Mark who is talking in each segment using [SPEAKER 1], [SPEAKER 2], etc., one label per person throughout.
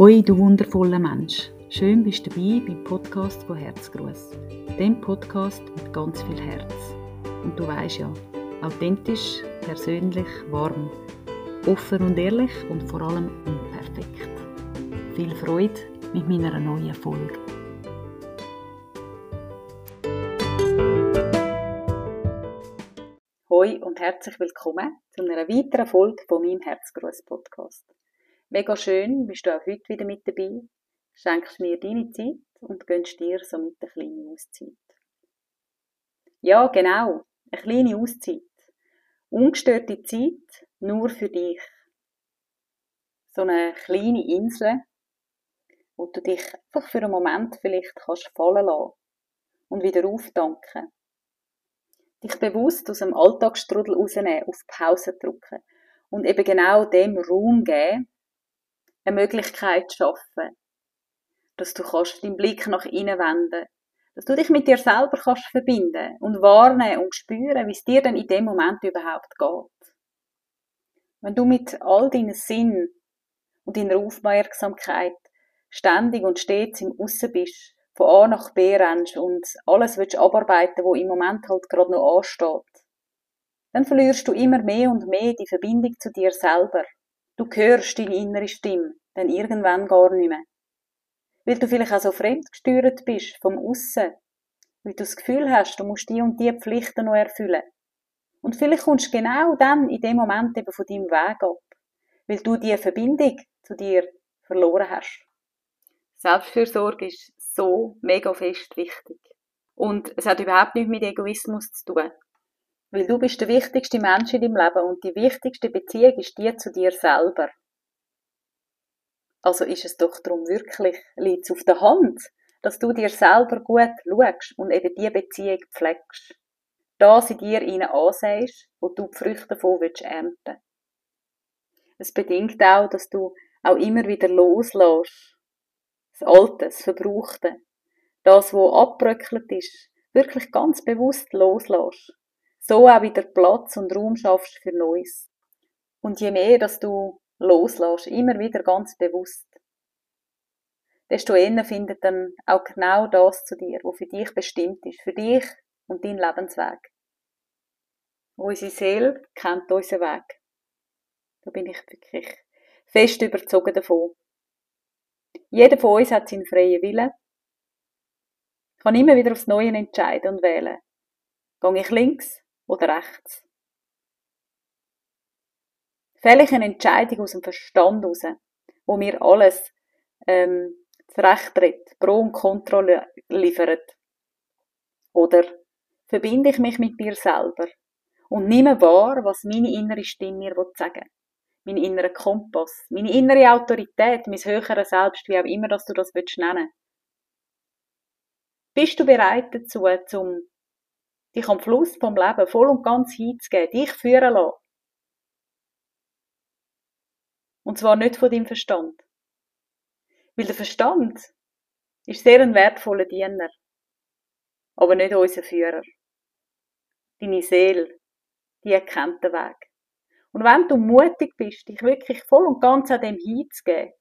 [SPEAKER 1] Hoi, du wundervoller Mensch. Schön bist du dabei beim Podcast von Herzgruß. Dem Podcast mit ganz viel Herz. Und du weißt ja, authentisch, persönlich, warm, offen und ehrlich und vor allem unperfekt. Viel Freude mit meiner neuen Folge. Hoi und herzlich willkommen zu einer weiteren Folge von meinem Herzgruß Podcast. Mega schön, bist du auch heute wieder mit dabei, schenkst mir deine Zeit und gönnst dir somit eine kleine Auszeit. Ja, genau, eine kleine Auszeit. Ungestörte Zeit nur für dich. So eine kleine Insel, wo du dich einfach für einen Moment vielleicht kannst fallen lassen und wieder auftanken. Dich bewusst aus dem Alltagsstrudel rausnehmen, auf Pause drücken und eben genau dem Raum geben, eine Möglichkeit schaffen, dass du kannst deinen Blick nach innen wenden, dass du dich mit dir selber kannst verbinden und wahrnehmen und spüren, wie es dir denn in dem Moment überhaupt geht. Wenn du mit all deinen Sinn und deiner Aufmerksamkeit ständig und stets im Aussen bist, von A nach B rennst und alles willst abarbeiten, wo im Moment halt gerade noch ansteht, dann verlierst du immer mehr und mehr die Verbindung zu dir selber. Du hörst deine innere Stimme, dann irgendwann gar nicht mehr. Weil du vielleicht auch so fremdgesteuert bist, vom Aussen. Weil du das Gefühl hast, du musst die und die Pflichten noch erfüllen. Und vielleicht kommst du genau dann in dem Moment eben von deinem Weg ab. Weil du die Verbindung zu dir verloren hast. Selbstfürsorge ist so mega fest wichtig. Und es hat überhaupt nichts mit Egoismus zu tun. Weil du bist der wichtigste Mensch in deinem Leben und die wichtigste Beziehung ist die zu dir selber. Also ist es doch darum wirklich, liegt auf der Hand, dass du dir selber gut schaust und eben diese Beziehung pflegst. Das in dir ihnen ansehst, wo du die Früchte davon willst ernten. Es bedingt auch, dass du auch immer wieder loslässt. Das Alte, das Verbrauchte. Das, wo abbröckelt ist, wirklich ganz bewusst loslässt. So auch wieder Platz und Raum schaffst für Neues. Und je mehr, dass du loslässt, immer wieder ganz bewusst, desto eher findet dann auch genau das zu dir, was für dich bestimmt ist, für dich und dein Lebensweg. Unsere Seele kennt unseren Weg. Da bin ich wirklich fest überzogen davon. Jeder von uns hat seinen freien Willen, kann immer wieder aufs Neue entscheiden und wählen. Gehe ich links oder rechts? Fälle ich eine Entscheidung aus dem Verstand heraus, wo mir alles ähm, zurechttritt, Pro und Contra liefert? Oder verbinde ich mich mit mir selber und nehme wahr, was meine innere Stimme mir sagen will? Mein innerer Kompass, meine innere Autorität, mein höheres Selbst, wie auch immer dass du das willst nennen Bist du bereit dazu, zum dich am Fluss vom Leben voll und ganz hinzugeben, dich führen lassen? Und zwar nicht von deinem Verstand. Weil der Verstand ist sehr ein wertvoller Diener. Aber nicht unser Führer. Deine Seele, die erkennt den Weg. Und wenn du mutig bist, dich wirklich voll und ganz an dem hinzugeben,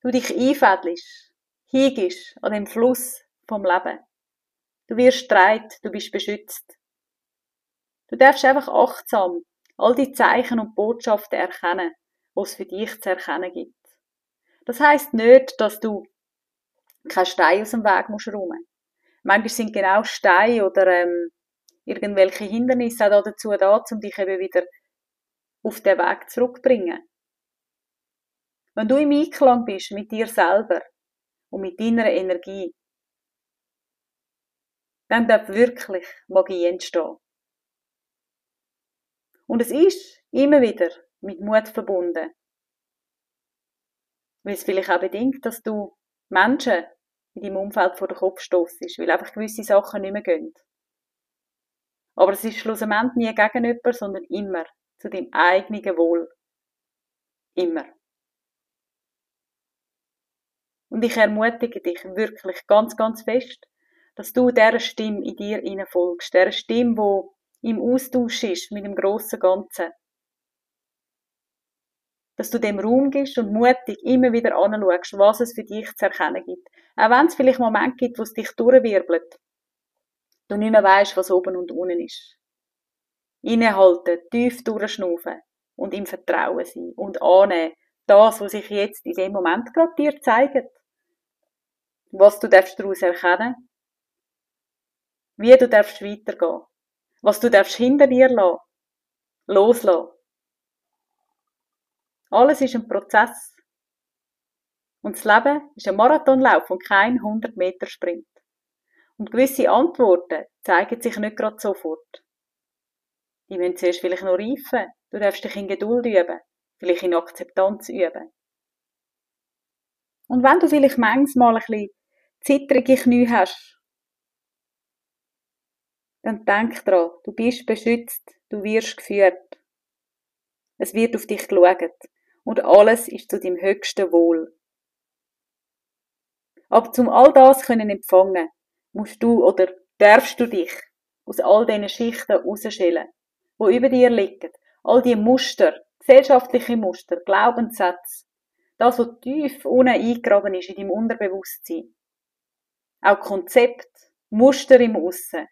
[SPEAKER 1] du dich einfädelst, hingibst an dem Fluss vom Leben, du wirst streit, du bist beschützt. Du darfst einfach achtsam all die Zeichen und Botschaften erkennen was es für dich zu erkennen gibt. Das heißt nicht, dass du keinen Stein aus dem Weg musst räumen. Manchmal sind genau Steine oder ähm, irgendwelche Hindernisse auch dazu da, um dich eben wieder auf den Weg zurückzubringen. Wenn du im Einklang bist mit dir selber und mit deiner Energie, dann darf wirklich Magie entstehen. Und es ist immer wieder mit Mut verbunden. Weil es vielleicht auch bedingt, dass du Menschen in deinem Umfeld vor den Kopf stossest, weil einfach gewisse Sachen nicht mehr gehen. Aber es ist schlussendlich nie gegen jemanden, sondern immer zu deinem eigenen Wohl. Immer. Und ich ermutige dich wirklich ganz, ganz fest, dass du dieser Stimme in dir folgst, dieser Stimme, wo im Austausch ist mit dem grossen Ganzen. dass du dem Raum gibst und mutig immer wieder anschaust, was es für dich zu erkennen gibt. Auch wenn es vielleicht Momente gibt, wo es dich durchwirbelt. Du nicht mehr weißt, was oben und unten ist. Innehalten, tief durchschnaufen und im Vertrauen sein und annehmen, das, was sich jetzt in dem Moment gerade dir zeigt. Was du darfst daraus erkennen. Wie du darfst weitergehen. Was du darfst hinter dir lassen. Loslassen. Alles ist ein Prozess. Und das Leben ist ein Marathonlauf und kein 100 Meter Sprint. Und gewisse Antworten zeigen sich nicht gerade sofort. Die müssen zuerst vielleicht noch reifen. Du darfst dich in Geduld üben, vielleicht in Akzeptanz üben. Und wenn du vielleicht manchmal ein bisschen zittrige Knie hast, dann denk dran, du bist beschützt, du wirst geführt. Es wird auf dich geschaut und alles ist zu deinem höchsten Wohl. Aber zum all das können empfangen, musst du oder darfst du dich aus all diesen Schichten rausschälen, wo über dir liegen. All die Muster, gesellschaftliche Muster, Glaubenssätze, das, was tief unten eingegraben ist in deinem Unterbewusstsein. Auch Konzept, Muster im Aussen.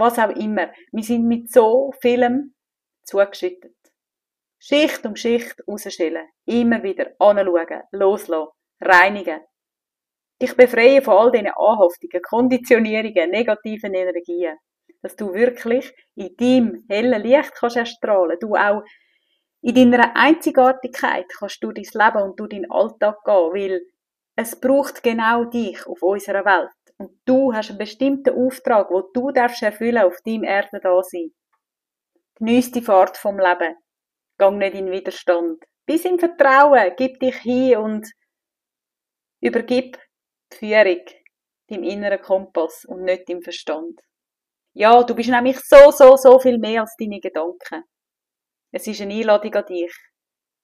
[SPEAKER 1] Was auch immer. Wir sind mit so vielem zugeschüttet. Schicht um Schicht rausschälen. Immer wieder anschauen, loslassen, reinigen. Dich befreien von all diesen Anhaftungen, Konditionierungen, negativen Energien. Dass du wirklich in deinem hellen Licht kannst erstrahlen. Du auch in deiner Einzigartigkeit kannst du dein Leben und du deinen Alltag gehen, weil es braucht genau dich auf unserer Welt. Und du hast einen bestimmten Auftrag, wo du darfst erfüllen auf deinem Erde da sein. Genieß die Fahrt vom Leben. Gang nicht in Widerstand. Bis im Vertrauen. Gib dich hin und übergib die Führung deinem inneren Kompass und nicht dem Verstand. Ja, du bist nämlich so, so, so viel mehr als deine Gedanken. Es ist eine Einladung an dich.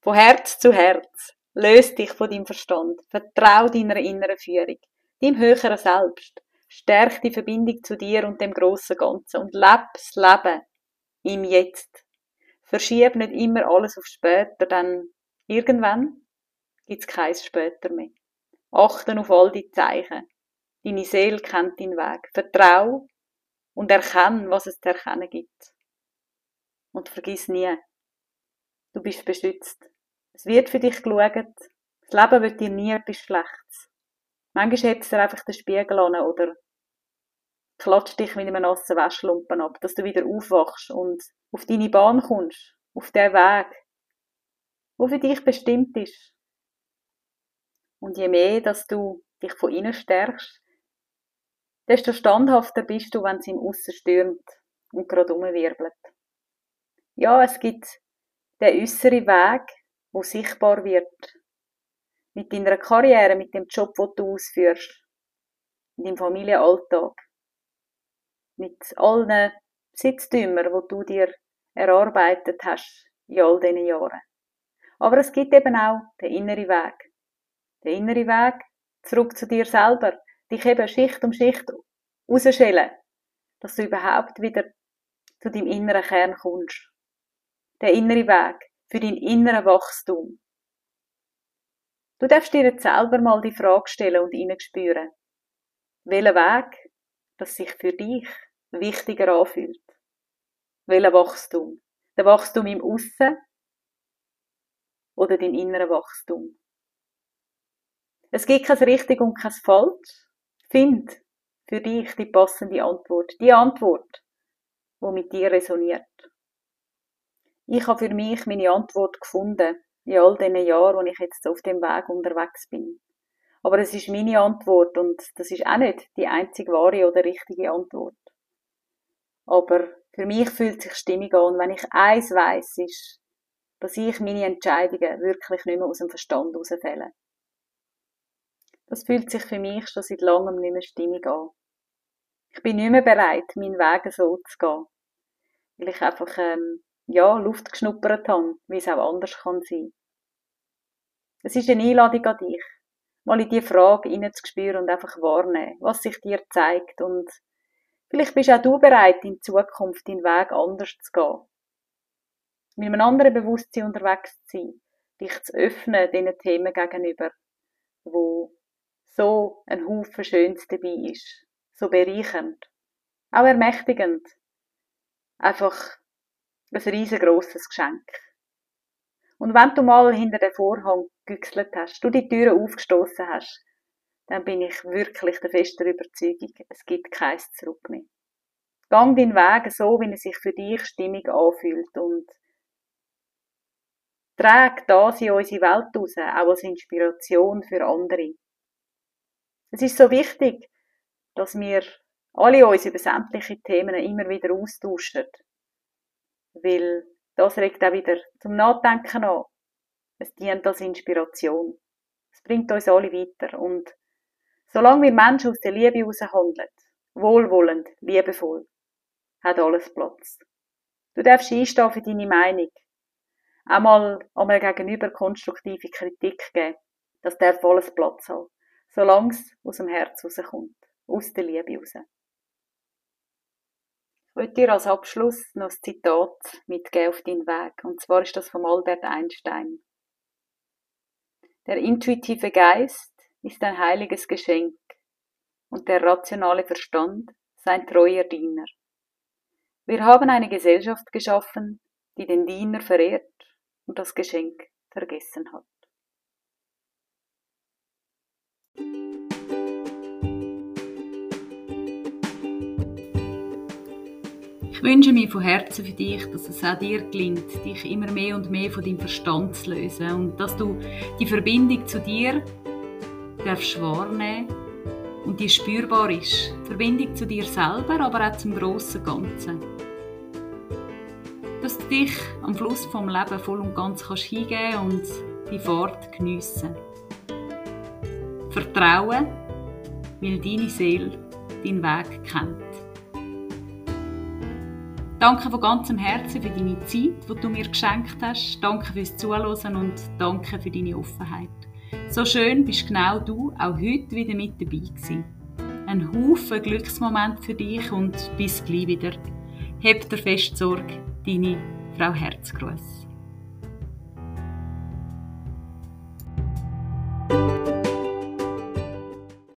[SPEAKER 1] Von Herz zu Herz. Löst dich von deinem Verstand. Vertrau deiner inneren Führung. Deinem höheren Selbst. Stärk die Verbindung zu dir und dem grossen Ganzen und leb das Leben im Jetzt. Verschieb nicht immer alles auf später, denn irgendwann gibt's keins später mehr. Achten auf all die Zeichen. Deine Seele kennt deinen Weg. Vertrau und erkenn, was es zu erkennen gibt. Und vergiss nie, du bist beschützt. Es wird für dich geschaut. Das Leben wird dir nie etwas Schlechtes. Manchmal hebt es dir einfach den Spiegel an oder klatscht dich mit einem nassen Wäschlumpen ab, dass du wieder aufwachst und auf deine Bahn kommst, auf den Weg, wo für dich bestimmt ist. Und je mehr, dass du dich von innen stärkst, desto standhafter bist du, wenn es im Aussen stürmt und gerade umwirbelt. Ja, es gibt den äußeren Weg, wo sichtbar wird. Mit deiner Karriere, mit dem Job, den du ausführst. In deinem Familienalltag. Mit allen Besitztümern, wo du dir erarbeitet hast in all diesen Jahren. Aber es gibt eben auch den inneren Weg. Den inneren Weg zurück zu dir selber. Dich eben Schicht um Schicht rausschälen. Dass du überhaupt wieder zu deinem inneren Kern kommst. Der innere Weg für dein inneres Wachstum. Du darfst dir jetzt selber mal die Frage stellen und hineinspüren. Welcher Weg, das sich für dich wichtiger anfühlt? Welcher Wachstum? Der Wachstum im Aussen oder dein innerer Wachstum? Es gibt kein richtig und kein falsch. Find für dich die passende Antwort. Die Antwort, die mit dir resoniert. Ich habe für mich meine Antwort gefunden in all diesen Jahren, wo ich jetzt auf dem Weg unterwegs bin. Aber es ist meine Antwort und das ist auch nicht die einzig wahre oder richtige Antwort. Aber für mich fühlt sich stimmig an, wenn ich eins weiss, ist, dass ich meine Entscheidungen wirklich nicht mehr aus dem Verstand herausfälle. Das fühlt sich für mich schon seit langem nicht mehr stimmig an. Ich bin nicht mehr bereit, meinen Weg so zu gehen. Weil ich einfach ähm, ja, Luft geschnuppert habe, wie es auch anders kann sein. Es ist eine Einladung an dich, mal in diese Frage hineinzuspüren und einfach wahrnehmen, was sich dir zeigt und vielleicht bist auch du bereit, in Zukunft deinen Weg anders zu gehen. mit einem anderen Bewusstsein unterwegs zu sein, dich zu öffnen diesen Themen gegenüber, wo so ein Haufen Schönes dabei ist, so bereichernd, auch ermächtigend, einfach ein riesengroßes Geschenk. Und wenn du mal hinter den Vorhang gegüchselt hast, du die Türen aufgestoßen hast, dann bin ich wirklich der festen Überzeugung, es gibt keins zurück mehr. Gang deinen Weg so, wie er sich für dich stimmig anfühlt und trag das in unsere Welt raus, auch als Inspiration für andere. Es ist so wichtig, dass wir alle uns über sämtliche Themen immer wieder austauschen, weil das regt auch wieder zum Nachdenken an. Es dient als Inspiration. Es bringt uns alle weiter. Und solange wir Menschen aus der Liebe heraus handeln, wohlwollend, liebevoll, hat alles Platz. Du darfst einstehen für deine Meinung. Einmal einmal gegenüber konstruktive Kritik geben. Das darf alles Platz haben. Solange es aus dem Herz rauskommt. Aus der Liebe raus. Ich möchte dir als Abschluss noch ein Zitat mitgeben auf deinen Weg. Und zwar ist das von Albert Einstein. Der intuitive Geist ist ein heiliges Geschenk und der rationale Verstand sein treuer Diener. Wir haben eine Gesellschaft geschaffen, die den Diener verehrt und das Geschenk vergessen hat. Ich wünsche mir von Herzen für dich, dass es auch dir gelingt, dich immer mehr und mehr von deinem Verstand zu lösen und dass du die Verbindung zu dir darfst wahrnehmen und die spürbar ist. Die Verbindung zu dir selber, aber auch zum grossen Ganzen. Dass du dich am Fluss vom Leben voll und ganz kannst hingeben und die Fahrt geniessen. Vertrauen, weil deine Seele deinen Weg kennt. Danke von ganzem Herzen für deine Zeit, die du mir geschenkt hast. Danke fürs Zuhören und danke für deine Offenheit. So schön bist genau du auch heute wieder mit dabei gewesen. Ein Haufen Glücksmoment für dich und bis gleich wieder. Habt dir fest Sorge, deine Frau Herzgruß.